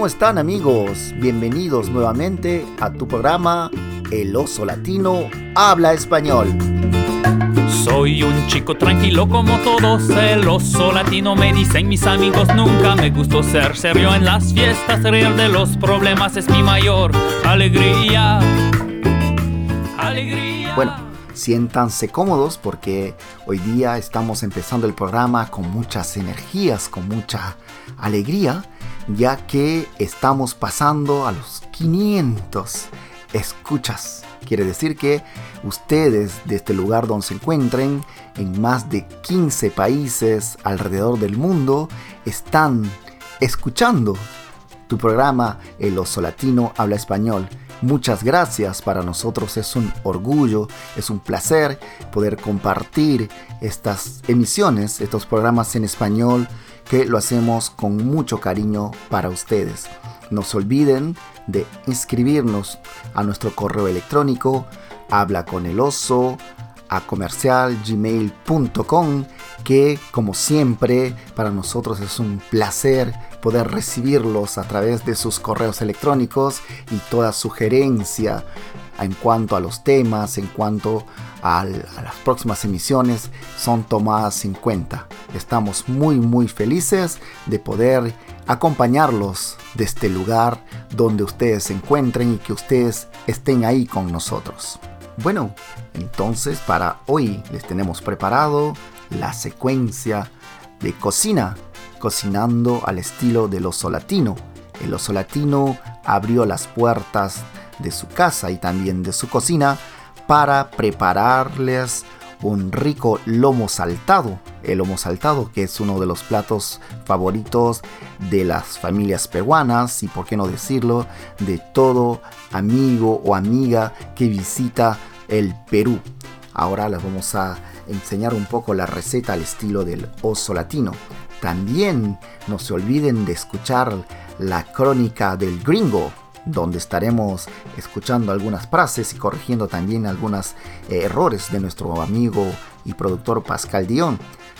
¿Cómo están amigos? Bienvenidos nuevamente a tu programa El oso latino habla español. Soy un chico tranquilo como todos, el oso latino me dicen mis amigos, nunca me gustó ser serio en las fiestas, reír de los problemas es mi mayor alegría. Alegría. Bueno, siéntanse cómodos porque hoy día estamos empezando el programa con muchas energías, con mucha alegría, ya que estamos pasando a los 500 escuchas. Quiere decir que ustedes de este lugar donde se encuentren, en más de 15 países alrededor del mundo, están escuchando tu programa El Oso Latino Habla Español. Muchas gracias, para nosotros es un orgullo, es un placer poder compartir estas emisiones, estos programas en español que lo hacemos con mucho cariño para ustedes. No se olviden de inscribirnos a nuestro correo electrónico habla a comercialgmail.com que como siempre para nosotros es un placer poder recibirlos a través de sus correos electrónicos y toda sugerencia en cuanto a los temas, en cuanto a, las próximas emisiones son tomadas en cuenta. Estamos muy muy felices de poder acompañarlos de este lugar donde ustedes se encuentren y que ustedes estén ahí con nosotros. Bueno, entonces para hoy les tenemos preparado la secuencia de cocina, cocinando al estilo del oso latino. El oso latino abrió las puertas de su casa y también de su cocina para prepararles un rico lomo saltado. El lomo saltado que es uno de los platos favoritos de las familias peruanas y por qué no decirlo de todo amigo o amiga que visita el Perú. Ahora les vamos a enseñar un poco la receta al estilo del oso latino. También no se olviden de escuchar la crónica del gringo, donde estaremos escuchando algunas frases y corrigiendo también algunos eh, errores de nuestro amigo y productor Pascal Dion.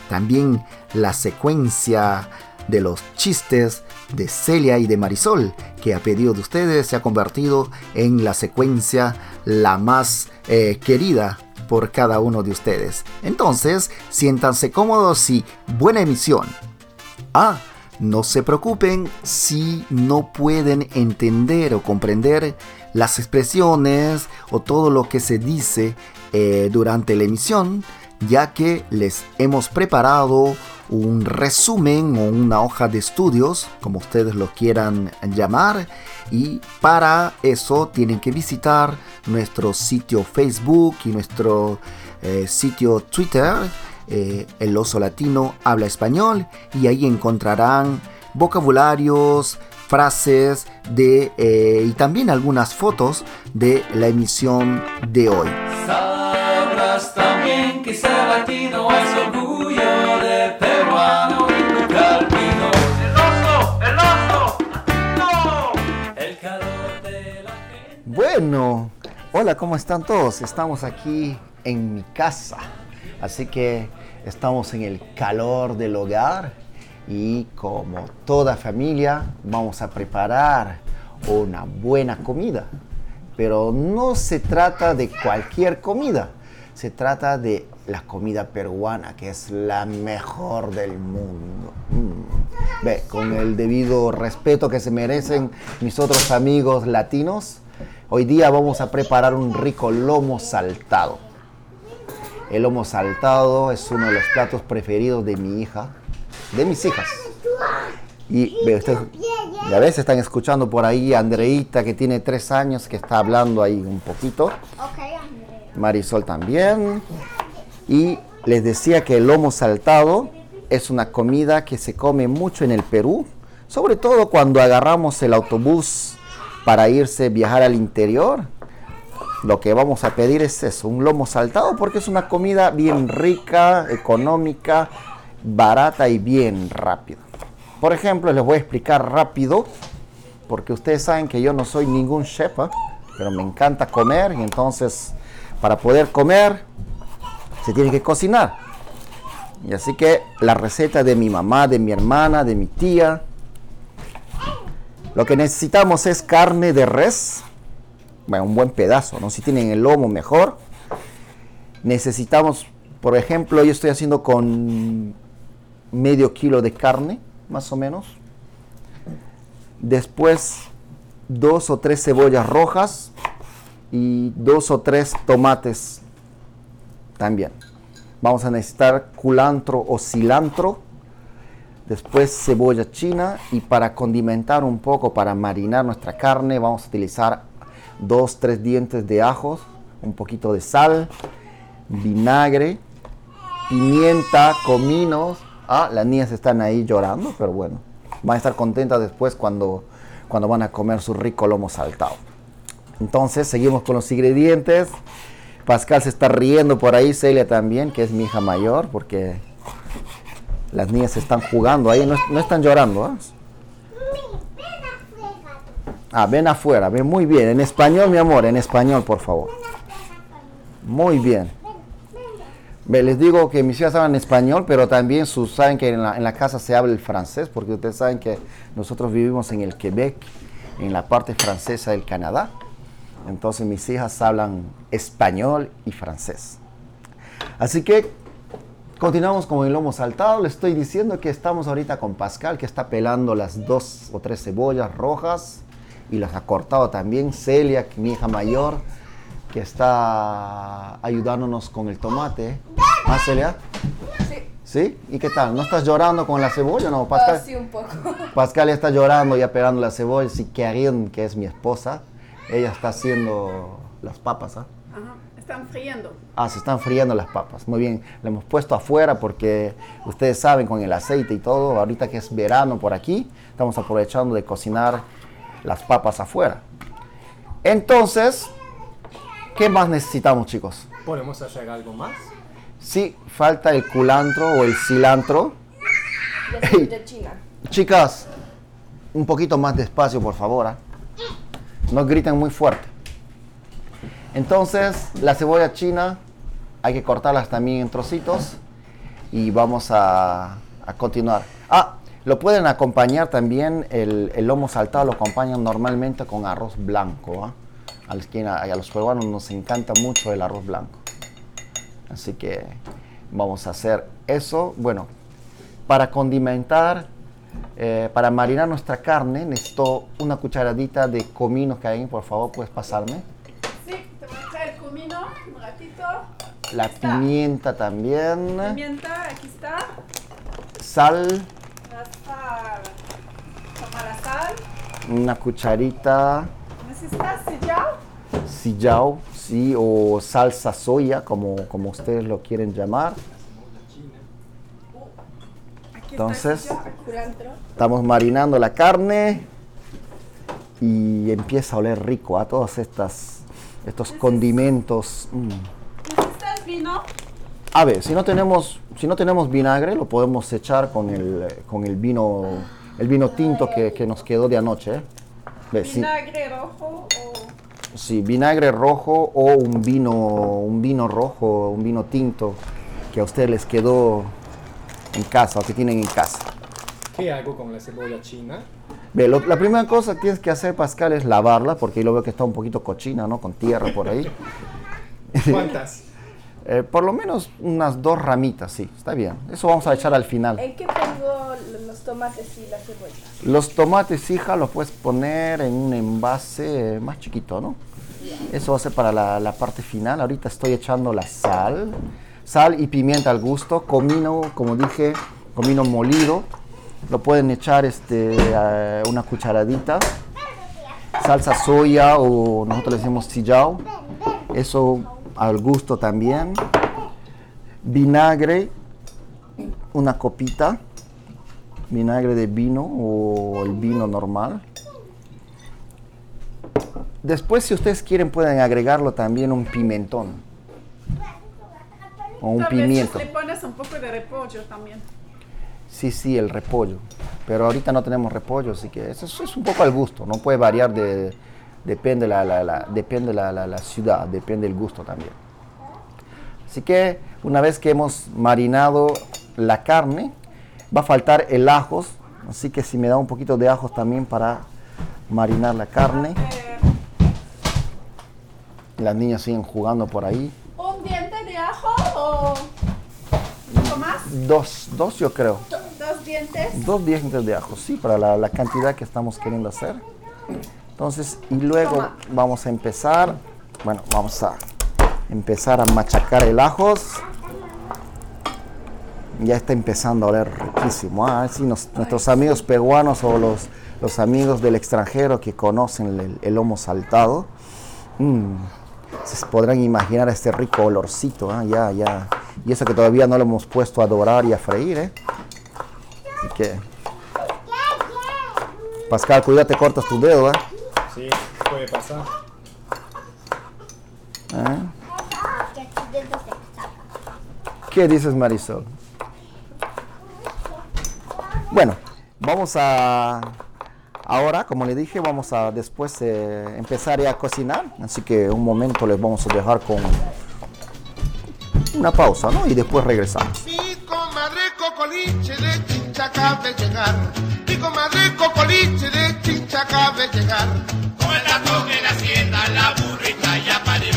También la secuencia de los chistes de Celia y de Marisol, que a pedido de ustedes se ha convertido en la secuencia la más eh, querida por cada uno de ustedes. Entonces, siéntanse cómodos y buena emisión. Ah, no se preocupen si no pueden entender o comprender las expresiones o todo lo que se dice eh, durante la emisión, ya que les hemos preparado un resumen o una hoja de estudios, como ustedes lo quieran llamar, y para eso tienen que visitar nuestro sitio Facebook y nuestro eh, sitio Twitter, eh, El Oso Latino Habla Español, y ahí encontrarán vocabularios, frases de, eh, y también algunas fotos de la emisión de hoy. Sabrás también que ser latino es orgullo de peruano y. El oso, el oso, latino. El calor de la gente. Bueno, hola, ¿cómo están todos? Estamos aquí en mi casa, así que estamos en el calor del hogar y como toda familia vamos a preparar una buena comida. Pero no se trata de cualquier comida, se trata de la comida peruana, que es la mejor del mundo. Mm. Ve, con el debido respeto que se merecen mis otros amigos latinos, hoy día vamos a preparar un rico lomo saltado. El lomo saltado es uno de los platos preferidos de mi hija, de mis hijas. Y ustedes, ya ves, están escuchando por ahí a Andreita que tiene tres años que está hablando ahí un poquito. Marisol también. Y les decía que el lomo saltado es una comida que se come mucho en el Perú, sobre todo cuando agarramos el autobús para irse viajar al interior. Lo que vamos a pedir es eso, un lomo saltado, porque es una comida bien rica, económica, barata y bien rápida. Por ejemplo, les voy a explicar rápido, porque ustedes saben que yo no soy ningún chef, ¿ah? pero me encanta comer y entonces para poder comer se tiene que cocinar. Y así que la receta de mi mamá, de mi hermana, de mi tía, Lo que necesitamos es carne de res, un buen pedazo, ¿no? Si tienen el lomo mejor. Necesitamos, por ejemplo, yo estoy haciendo con medio kilo de carne, más o menos. Después, dos o tres cebollas rojas y dos o tres tomates también. Vamos a necesitar culantro o cilantro. Después cebolla china y para condimentar un poco, para marinar nuestra carne, vamos a utilizar dos, tres dientes de ajos, un poquito de sal, vinagre, pimienta, cominos. Ah, las niñas están ahí llorando, pero bueno, van a estar contentas después cuando, cuando van a comer su rico lomo saltado. Entonces, seguimos con los ingredientes. Pascal se está riendo por ahí, Celia también, que es mi hija mayor, porque las niñas están jugando ahí, no, no están llorando. ¿ah? Ah, ven afuera, ven muy bien. En español, mi amor, en español, por favor. Muy bien. Les digo que mis hijas hablan español, pero también sus, saben que en la, en la casa se habla el francés, porque ustedes saben que nosotros vivimos en el Quebec, en la parte francesa del Canadá. Entonces mis hijas hablan español y francés. Así que continuamos con el lomo saltado. Le estoy diciendo que estamos ahorita con Pascal, que está pelando las dos o tres cebollas rojas y las ha cortado también. Celia, mi hija mayor, que está ayudándonos con el tomate. ¿Ah, Celia? Sí. ¿Sí? ¿Y qué tal? ¿No estás llorando con la cebolla? No, Pascal. Ah, sí, un poco. Pascal está llorando ya pelando la cebolla. Si Karin, que es mi esposa, ella está haciendo las papas. ¿ah? Ajá. Están friendo. Ah, se están friendo las papas. Muy bien. Le hemos puesto afuera porque ustedes saben con el aceite y todo, ahorita que es verano por aquí, estamos aprovechando de cocinar las papas afuera. Entonces, ¿qué más necesitamos, chicos? ¿Podemos hacer algo más? Sí, falta el culantro o el cilantro. De cebolla china. Chicas, un poquito más despacio, por favor. ¿ah? No griten muy fuerte. Entonces, la cebolla china hay que cortarlas también en trocitos y vamos a, a continuar. Ah, lo pueden acompañar también, el, el lomo saltado lo acompañan normalmente con arroz blanco. ¿ah? A, los, a los peruanos nos encanta mucho el arroz blanco. Así que vamos a hacer eso. Bueno, para condimentar, eh, para marinar nuestra carne, necesito una cucharadita de comino que hay, por favor, puedes pasarme. Sí, te voy a traer comino un ratito. La pimienta también, Pimienta, aquí está. sal. Toma la sal. Una cucharita, ¿Necesitas sillao? sillao, sí, o salsa soya, como, como ustedes lo quieren llamar. Entonces-. Estamos marinando la carne y empieza a oler rico a todos estas, estos condimentos. mm. ¿Necesitas vino? A ver, si no tenemos, si no tenemos vinagre, lo podemos echar con el, con el vino, el vino tinto que, que nos quedó de anoche. ¿eh? Sí, Vinagre rojo o sí, vinagre rojo o un vino, un vino rojo, un vino tinto que a ustedes les quedó en casa o que tienen en casa. ¿Qué hago con la cebolla china? Ve, lo- la primera cosa que tienes que hacer, Pascal, es lavarla, porque yo veo que está un poquito cochina, ¿no? Con tierra por ahí. ¿Cuántas? Eh, por lo menos unas dos ramitas, sí, está bien. Eso vamos a echar al final. ¿En qué pongo los tomates y la cebolla? Los tomates, hija, los puedes poner en un envase más chiquito, ¿no? Eso va a ser para la, la parte final. Ahorita estoy echando la sal. Sal y pimienta al gusto. Comino, como dije, comino molido. Lo pueden echar este, eh, una cucharadita. Salsa soya o nosotros le decimos sillao. Eso al gusto también. Vinagre, una copita vinagre de vino o el vino normal. Después, si ustedes quieren, pueden agregarlo también un pimentón o un vez pimiento. Le pones un poco de repollo también. Sí, sí, el repollo. Pero ahorita no tenemos repollo, así que eso es, es un poco al gusto. No puede variar de, depende la, la- la- depende la, la- ciudad, depende el gusto también. Así que una vez que hemos marinado la carne, va a faltar el ajos. Así que si me da un poquito de ajos también para marinar la carne. Las niñas siguen jugando por ahí. ¿Un diente de ajo o, o más? Dos, dos yo creo. Dos dientes. Dos dientes de ajo, sí, para la, la cantidad que estamos queriendo hacer. Entonces, y luego Toma. vamos a empezar, bueno, vamos a empezar a machacar el ajos. Ya está empezando a oler riquísimo. Ah, sí, nos- nuestros amigos peruanos o los, los amigos del extranjero que conocen el, el lomo saltado, mm, se podrán imaginar este rico olorcito. ah, Ya, ya. Y eso que todavía no lo hemos puesto a dorar y a freír, ¿eh? Así que. Pascal, cuídate, cortas tu dedo, ¿eh? Sí, puede pasar. ¿Eh? ¿Qué dices, Marisol? Bueno, vamos a. Ahora, como le dije, vamos a después eh, empezar ya a cocinar. Así que un momento les vamos a dejar con una pausa, ¿no? Y después regresamos. Mi comadre Cocoliche de Chincha acaba de llegar. Mi comadre Cocoliche acaba de llegar. Con el dato que en la hacienda la burrita ya parió.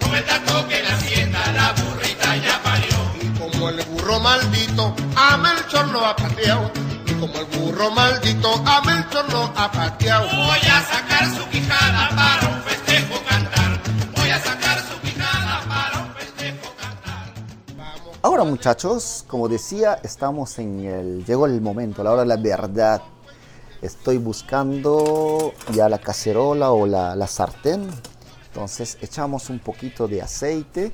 Con el dato que en la hacienda la burrita ya parió. Y como el burro maldito a Melchor lo ha pateado. Y como el burro maldito a Melchor lo ha pateado. Voy a sacar su quijada para un festejo cantar. Voy a sacar su quijada para un festejo cantar. Ahora, muchachos, como decía, estamos en el. Llegó el momento, la hora de la verdad. Estoy buscando ya la cacerola o la, la sartén. Entonces, echamos un poquito de aceite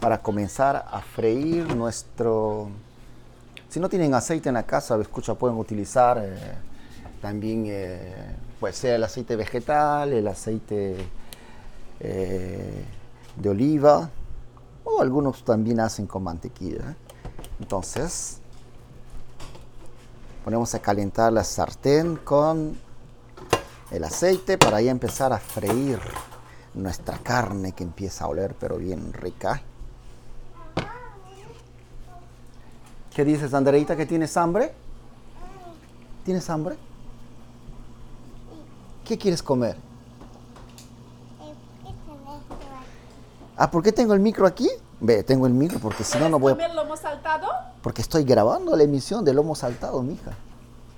para comenzar a freír nuestro. Si no tienen aceite en la casa, escucha, pueden utilizar eh, también, eh, puede ser el aceite vegetal, el aceite eh, de oliva, o algunos también hacen con mantequilla. Entonces, ponemos a calentar la sartén con el aceite para ya empezar a freír nuestra carne que empieza a oler pero bien rica. ¿Qué dices, Andereita, que tienes hambre? ¿Tienes hambre? ¿Qué quieres comer? Ah, ¿por qué tengo el micro aquí? Ve, tengo el micro porque si no, no voy a... ¿Comer lomo saltado? Porque estoy grabando la emisión de Lomo Saltado, mija.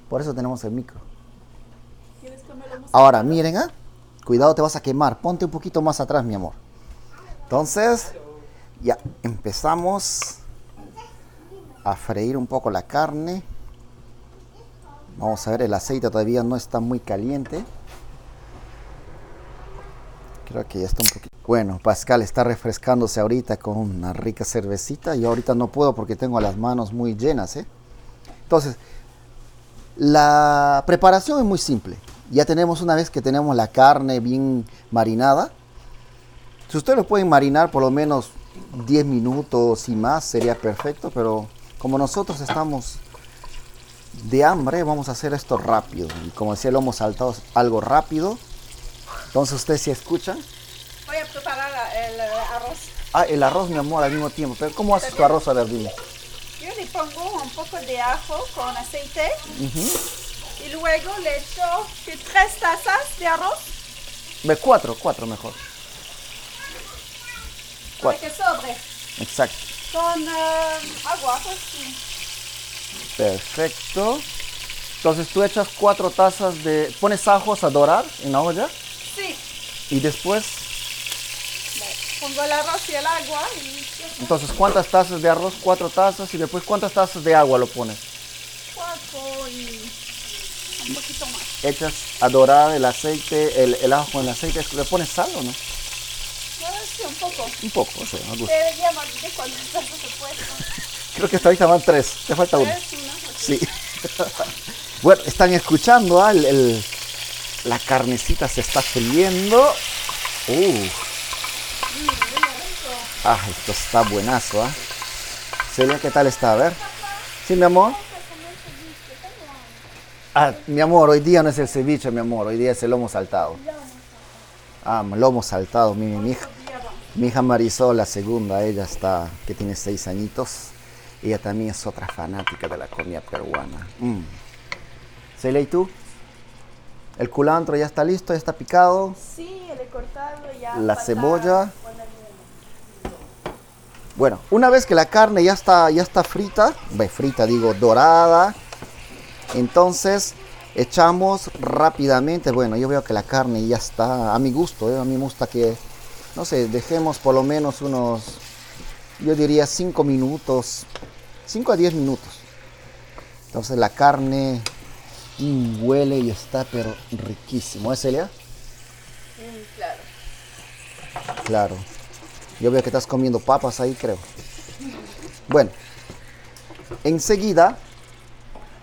Por eso tenemos el micro. ¿Quieres comer lomo Ahora, miren, ¿ah? Cuidado, te vas a quemar. Ponte un poquito más atrás, mi amor. Entonces, ya empezamos a freír un poco la carne. Vamos a ver, el aceite todavía no está muy caliente. Creo que ya está un poquito. Bueno, Pascal está refrescándose ahorita con una rica cervecita. Yo ahorita no puedo porque tengo las manos muy llenas, ¿eh? Entonces, la preparación es muy simple. Ya tenemos una vez que tenemos la carne bien marinada. Si ustedes lo pueden marinar por lo menos 10 minutos y más, sería perfecto. Pero como nosotros estamos de hambre, vamos a hacer esto rápido. Y como decía, lo hemos saltado algo rápido. Entonces ustedes si escuchan. Voy a preparar el arroz. Ah, el arroz, mi amor, al mismo tiempo. Pero ¿cómo haces tu arroz? A ver, dime. Yo le pongo un poco de ajo con aceite y luego le echo tres tazas de arroz Ve, cuatro, cuatro mejor. para Cuatro. que sobre Exacto. con eh, agua. Pues, sí. Perfecto. Entonces tú echas cuatro tazas de... Pones ajos a dorar en la olla y después... pongo el arroz y el agua y Entonces, ¿cuántas tazas de arroz? Cuatro tazas y después ¿cuántas tazas de agua lo pones? cuatro y un poquito más. Echas a dorar el aceite, el, el ajo en el aceite. ¿Le pones sal o no? Un poco. Un poco, o sea, puesto. Creo que hasta ahorita van tres. Te falta uno. Sí. bueno, están escuchando, ah, el, el- la carnecita se está friendo. Uh. Ah, esto está buenazo, ¿ah? Celia, ¿qué tal está? A ver. Sí, mi amor. Ah, mi amor, hoy día no es el ceviche, mi amor, hoy día es el lomo saltado. Ah, lomo saltado, mi, mi hija. Mi hija Marisol, la segunda, ella está, que tiene seis añitos. Ella también es otra fanática de la comida peruana. Mm. Celia, ¿y tú? El culantro ya está listo, ya está picado. Sí, le cortado ya. La cebolla. Bueno, una vez que la carne ya está, ya está frita, frita digo, dorada, entonces echamos rápidamente, bueno, yo veo que la carne ya está a mi gusto, ¿eh? a mí me gusta que, no sé, dejemos por lo menos unos, yo diría 5 minutos, 5 a 10 minutos. Entonces la carne mm, huele y está pero riquísimo, ¿eh Celia? Mm, claro. Claro. Yo veo que estás comiendo papas ahí, creo. Bueno, enseguida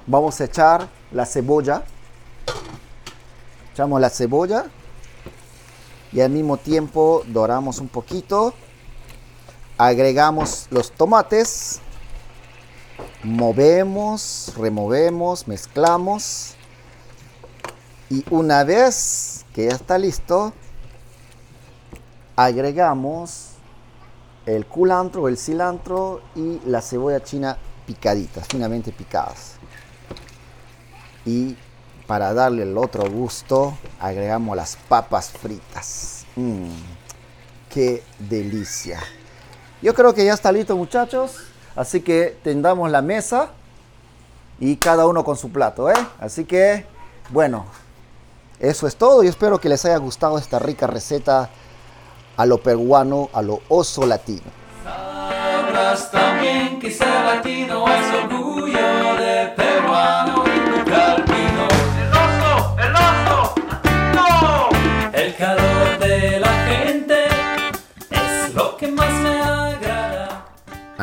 vamos a echar la cebolla. Echamos la cebolla y al mismo tiempo doramos un poquito. Agregamos los tomates. Movemos, removemos, mezclamos. Y una vez que ya está listo, agregamos el culantro, el cilantro y la cebolla china picaditas, finamente picadas. Y para darle el otro gusto, agregamos las papas fritas. Mmm, qué delicia. Yo creo que ya está listo, muchachos. Así que tendamos la mesa y cada uno con su plato, ¿eh? Así que, bueno, eso es todo. Yo espero que les haya gustado esta rica receta a lo peruano, a lo oso latino.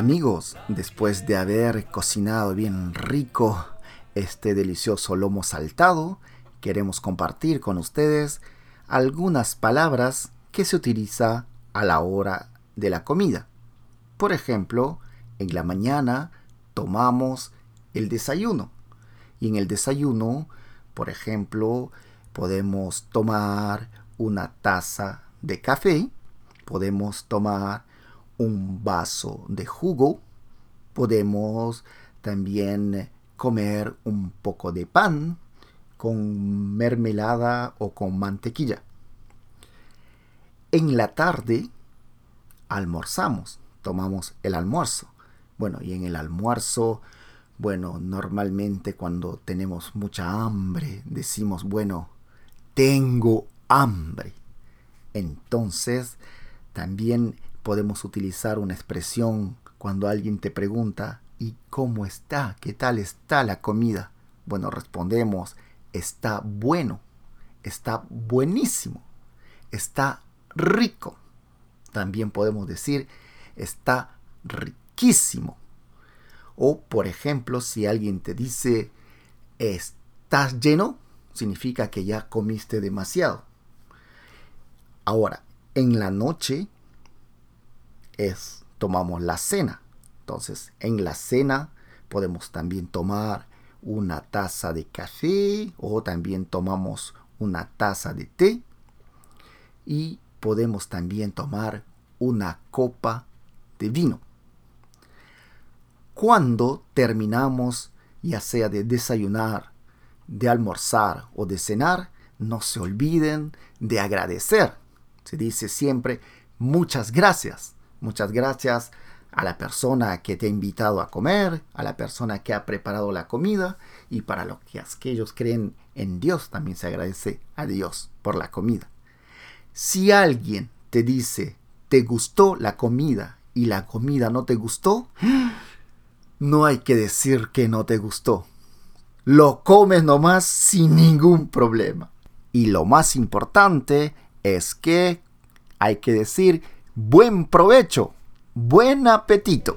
Amigos, después de haber cocinado bien rico este delicioso lomo saltado, queremos compartir con ustedes algunas palabras que se utiliza a la hora de la comida. Por ejemplo, en la mañana tomamos el desayuno. Y en el desayuno, por ejemplo, podemos tomar una taza de café, podemos tomar un vaso de jugo, podemos también comer un poco de pan con mermelada o con mantequilla. En la tarde almorzamos, tomamos el almuerzo. Bueno, y en el almuerzo, bueno, normalmente cuando tenemos mucha hambre, decimos, bueno, tengo hambre. Entonces, también podemos utilizar una expresión cuando alguien te pregunta, ¿y cómo está? ¿Qué tal está la comida? Bueno, respondemos, está bueno, está buenísimo, está rico. También podemos decir, está riquísimo. O, por ejemplo, si alguien te dice, estás lleno, significa que ya comiste demasiado. Ahora, en la noche es tomamos la cena. Entonces, en la cena podemos también tomar una taza de café o también tomamos una taza de té y podemos también tomar una copa de vino. Cuando terminamos, ya sea de desayunar, de almorzar o de cenar, no se olviden de agradecer. Se dice siempre muchas gracias. Muchas gracias a la persona que te ha invitado a comer, a la persona que ha preparado la comida y para los que aquellos creen en Dios también se agradece a Dios por la comida. Si alguien te dice, te gustó la comida y la comida no te gustó, no hay que decir que no te gustó. Lo comes nomás sin ningún problema. Y lo más importante es que hay que decir buen provecho, buen apetito.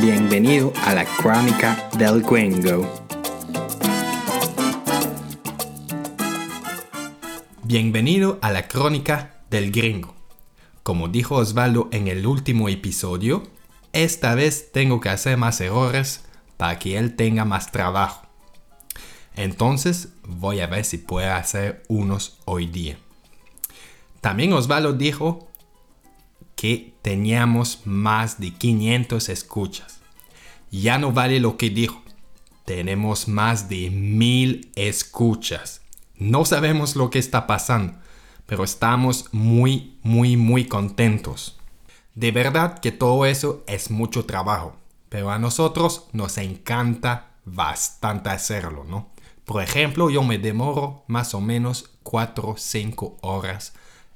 Bienvenido a la Crónica del Gringo. Bienvenido a la Crónica del Gringo. Como dijo Osvaldo en el último episodio, esta vez tengo que hacer más errores para que él tenga más trabajo. Entonces voy a ver si puedo hacer unos hoy día. También Osvaldo dijo que teníamos más de 500 escuchas. Ya no vale lo que dijo. Tenemos más de mil escuchas. No sabemos lo que está pasando, pero estamos muy, muy, muy contentos. De verdad que todo eso es mucho trabajo, pero a nosotros nos encanta bastante hacerlo, ¿no? Por ejemplo, yo me demoro más o menos 4 o 5 horas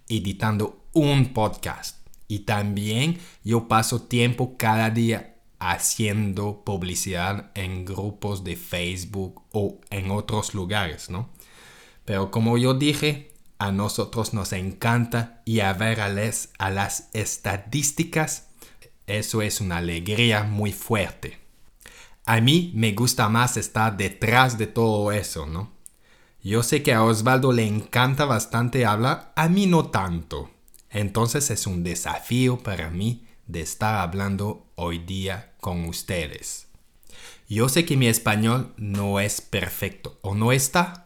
editando un podcast. Y también yo paso tiempo cada día haciendo publicidad en grupos de Facebook o en otros lugares, ¿no? Pero como yo dije, a nosotros nos encanta y a ver a, a las estadísticas, eso es una alegría muy fuerte. A mí me gusta más estar detrás de todo eso, ¿no? Yo sé que a Osvaldo le encanta bastante hablar, a mí no tanto. Entonces es un desafío para mí de estar hablando hoy día con ustedes. Yo sé que mi español no es perfecto o no está.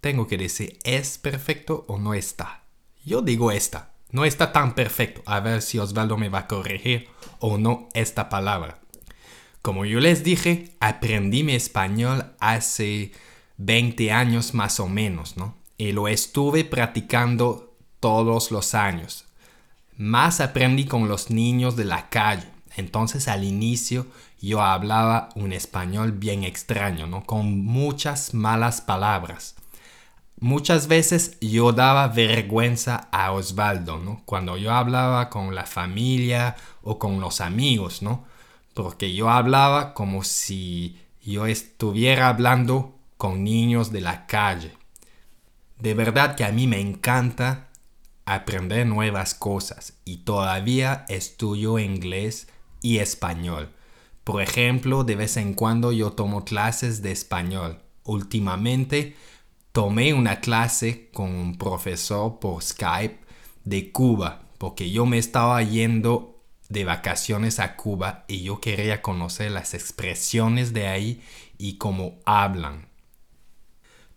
Tengo que decir es perfecto o no está. Yo digo está. No está tan perfecto. A ver si Osvaldo me va a corregir o no esta palabra. Como yo les dije, aprendí mi español hace 20 años más o menos, ¿no? Y lo estuve practicando todos los años. Más aprendí con los niños de la calle. Entonces al inicio yo hablaba un español bien extraño, ¿no? Con muchas malas palabras. Muchas veces yo daba vergüenza a Osvaldo, ¿no? Cuando yo hablaba con la familia o con los amigos, ¿no? Porque yo hablaba como si yo estuviera hablando con niños de la calle. De verdad que a mí me encanta aprender nuevas cosas y todavía estudio inglés y español. Por ejemplo, de vez en cuando yo tomo clases de español. Últimamente tomé una clase con un profesor por Skype de Cuba, porque yo me estaba yendo de vacaciones a Cuba y yo quería conocer las expresiones de ahí y cómo hablan.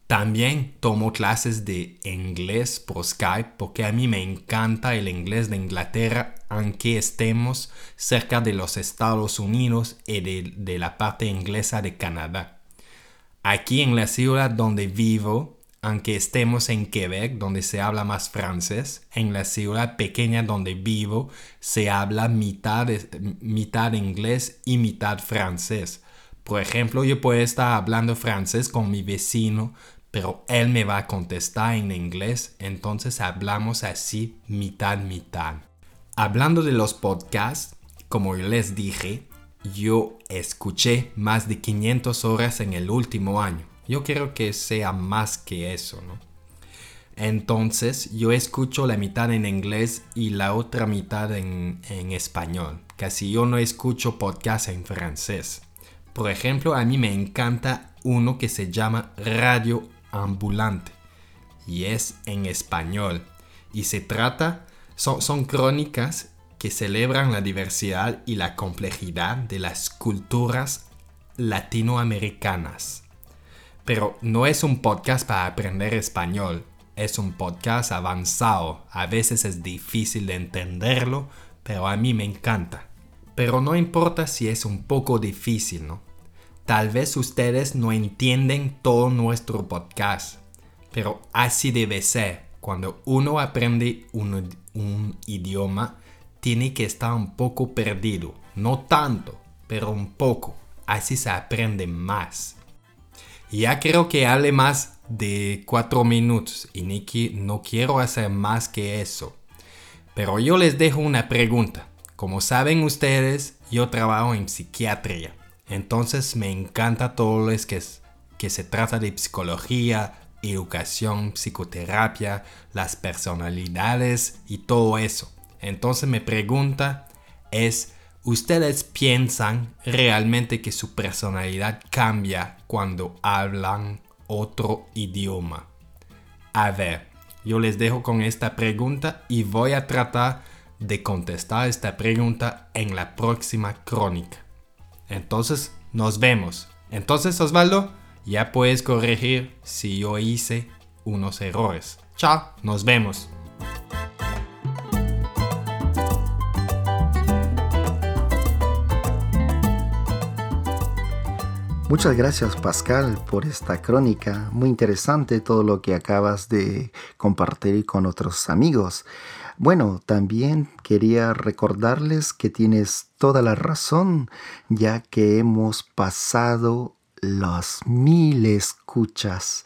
También tomo clases de inglés por Skype porque a mí me encanta el inglés de Inglaterra aunque estemos cerca de los Estados Unidos y de, de la parte inglesa de Canadá. Aquí en la ciudad donde vivo, aunque estemos en Quebec, donde se habla más francés, en la ciudad pequeña donde vivo se habla mitad, mitad inglés y mitad francés. Por ejemplo, yo puedo estar hablando francés con mi vecino, pero él me va a contestar en inglés, entonces hablamos así mitad mitad. Hablando de los podcasts, como les dije, yo escuché más de 500 horas en el último año. Yo quiero que sea más que eso, ¿no? Entonces yo escucho la mitad en inglés y la otra mitad en, en español. Casi yo no escucho podcast en francés. Por ejemplo, a mí me encanta uno que se llama Radio Ambulante y es en español. Y se trata, son, son crónicas que celebran la diversidad y la complejidad de las culturas latinoamericanas. Pero no es un podcast para aprender español, es un podcast avanzado. A veces es difícil de entenderlo, pero a mí me encanta. Pero no importa si es un poco difícil, ¿no? Tal vez ustedes no entienden todo nuestro podcast, pero así debe ser. Cuando uno aprende un, un idioma, tiene que estar un poco perdido. No tanto, pero un poco. Así se aprende más. Ya creo que hable más de cuatro minutos y ni qui- no quiero hacer más que eso. Pero yo les dejo una pregunta. Como saben ustedes, yo trabajo en psiquiatría. Entonces me encanta todo lo que, es- que se trata de psicología, educación, psicoterapia, las personalidades y todo eso. Entonces mi pregunta es, ¿ustedes piensan realmente que su personalidad cambia cuando hablan otro idioma? A ver, yo les dejo con esta pregunta y voy a tratar de contestar esta pregunta en la próxima crónica. Entonces, nos vemos. Entonces, Osvaldo, ya puedes corregir si yo hice unos errores. Chao, nos vemos. Muchas gracias Pascal por esta crónica. Muy interesante todo lo que acabas de compartir con otros amigos. Bueno, también quería recordarles que tienes toda la razón, ya que hemos pasado las mil escuchas.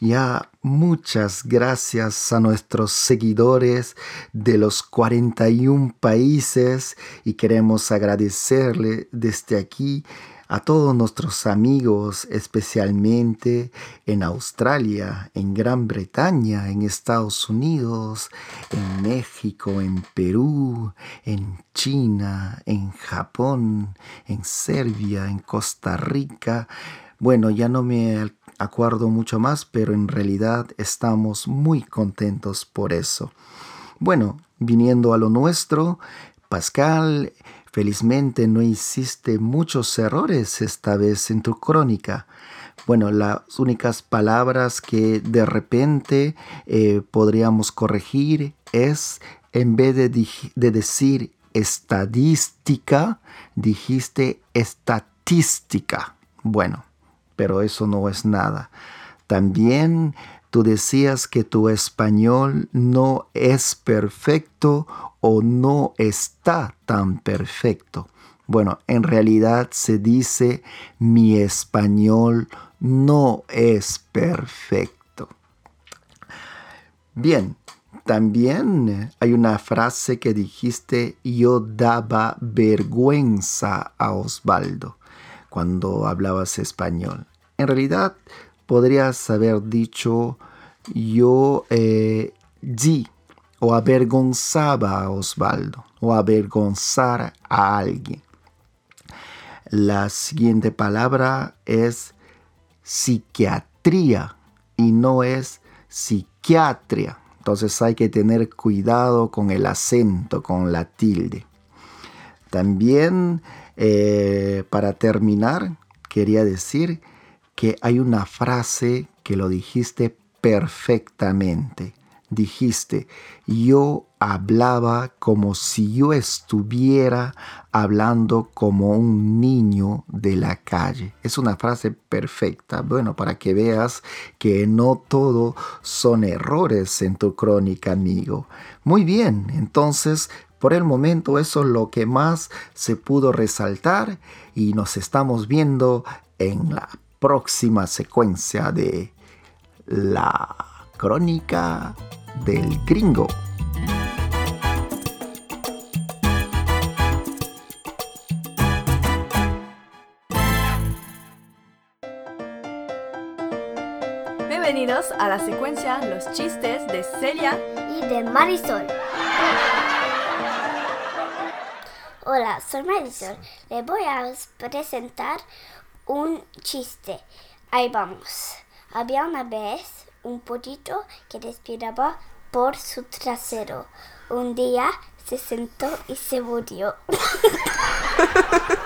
Ya muchas gracias a nuestros seguidores de los 41 países y queremos agradecerle desde aquí a todos nuestros amigos, especialmente en Australia, en Gran Bretaña, en Estados Unidos, en México, en Perú, en China, en Japón, en Serbia, en Costa Rica. Bueno, ya no me acuerdo mucho más, pero en realidad estamos muy contentos por eso. Bueno, viniendo a lo nuestro, Pascal Felizmente no hiciste muchos errores esta vez en tu crónica. Bueno, las únicas palabras que de repente eh, podríamos corregir es, en vez de, de decir estadística, dijiste estatística. Bueno, pero eso no es nada. También tú decías que tu español no es perfecto o no está tan perfecto. Bueno, en realidad se dice mi español no es perfecto. Bien, también hay una frase que dijiste yo daba vergüenza a Osvaldo cuando hablabas español. En realidad podrías haber dicho yo eh, o avergonzaba a Osvaldo o avergonzar a alguien. La siguiente palabra es psiquiatría y no es psiquiatría. Entonces hay que tener cuidado con el acento, con la tilde. También, eh, para terminar, quería decir que hay una frase que lo dijiste perfectamente dijiste, yo hablaba como si yo estuviera hablando como un niño de la calle. Es una frase perfecta, bueno, para que veas que no todo son errores en tu crónica, amigo. Muy bien, entonces por el momento eso es lo que más se pudo resaltar y nos estamos viendo en la próxima secuencia de la crónica del gringo. Bienvenidos a la secuencia Los chistes de Celia y de Marisol. Hola, soy Marisol. Le voy a presentar un chiste. Ahí vamos. Había una vez un pollito que respiraba por su trasero. Un día se sentó y se murió.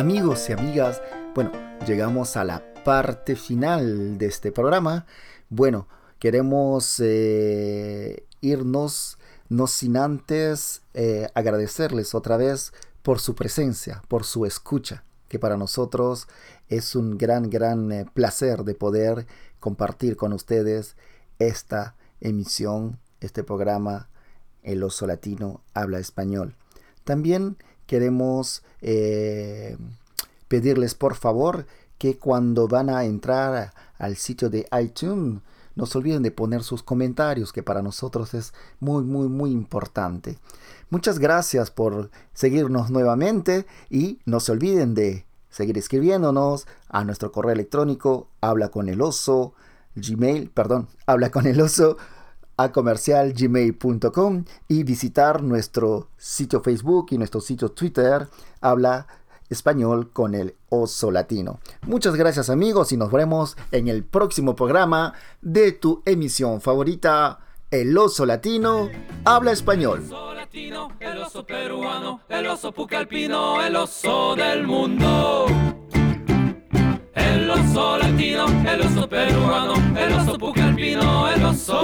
Amigos y amigas, bueno, llegamos a la parte final de este programa. Bueno, queremos eh, irnos no sin antes eh, agradecerles otra vez por su presencia, por su escucha, que para nosotros es un gran, gran eh, placer de poder compartir con ustedes esta emisión, este programa El oso latino habla español. También queremos pedirles por favor que cuando van a entrar al sitio de iTunes, no se olviden de poner sus comentarios, que para nosotros es muy, muy, muy importante. Muchas gracias por seguirnos nuevamente y no se olviden de seguir escribiéndonos a nuestro correo electrónico habla con el oso gmail, perdón, habla con el oso a comercial gmail.com y visitar nuestro sitio Facebook y nuestro sitio Twitter habla español con el oso latino. Muchas gracias amigos y nos vemos en el próximo programa de tu emisión favorita, El oso latino habla español. latino, el oso peruano, el oso pucalpino, el oso del mundo. El oso latino, el oso peruano, el oso pucalpino, el oso